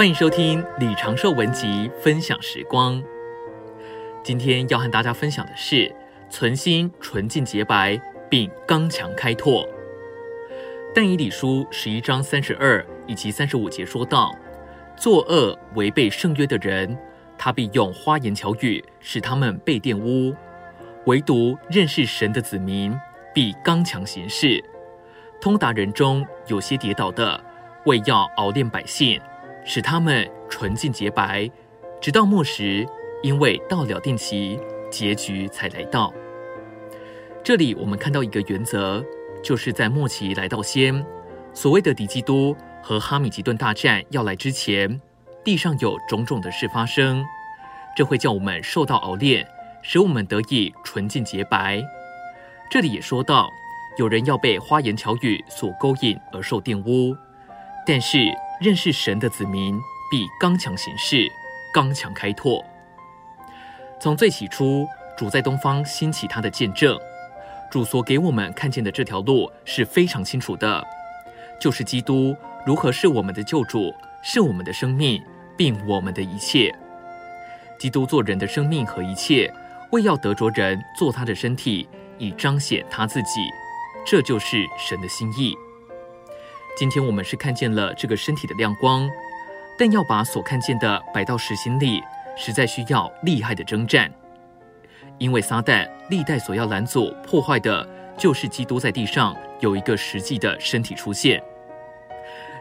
欢迎收听李长寿文集分享时光。今天要和大家分享的是存心纯净洁白，并刚强开拓。但以理书十一章三十二以及三十五节说道：作恶违背圣约的人，他必用花言巧语使他们被玷污；唯独认识神的子民，必刚强行事。通达人中有些跌倒的，为要熬炼百姓，使他们纯净洁白，直到末时，因为到了定期，结局才来到。这里我们看到一个原则，就是在末期来到先，所谓的敌基督和哈米吉顿大战要来之前，地上有种种的事发生，这会叫我们受到熬炼，使我们得以纯净洁白。这里也说到。有人要被花言巧语所勾引而受玷污，但是认识神的子民必刚强行事，刚强开拓。从最起初，主在东方兴起他的见证，主所给我们看见的这条路是非常清楚的，就是基督如何是我们的救主，是我们的生命，并我们的一切。基督做人的生命和一切，为要得着人做他的身体，以彰显他自己。这就是神的心意。今天我们是看见了这个身体的亮光，但要把所看见的摆到实心里，实在需要厉害的征战。因为撒旦历代所要拦阻破坏的，就是基督在地上有一个实际的身体出现。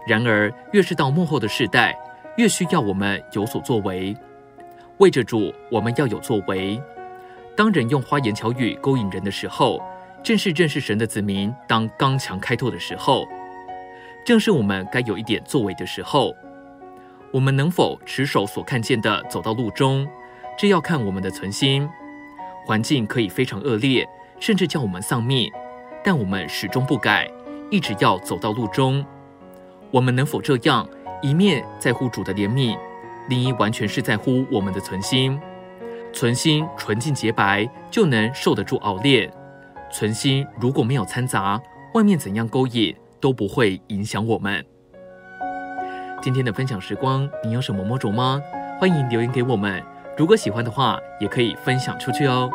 然而，越是到幕后的世代，越需要我们有所作为。为着主，我们要有作为。当人用花言巧语勾引人的时候，正是认识神的子民当刚强开拓的时候，正是我们该有一点作为的时候。我们能否持守所看见的走到路中，这要看我们的存心。环境可以非常恶劣，甚至叫我们丧命，但我们始终不改，一直要走到路中。我们能否这样？一面在乎主的怜悯，另一完全是在乎我们的存心。存心纯净洁白，就能受得住熬炼。存心如果没有掺杂，外面怎样勾引都不会影响我们。今天的分享时光，你有什么摸着吗？欢迎留言给我们。如果喜欢的话，也可以分享出去哦。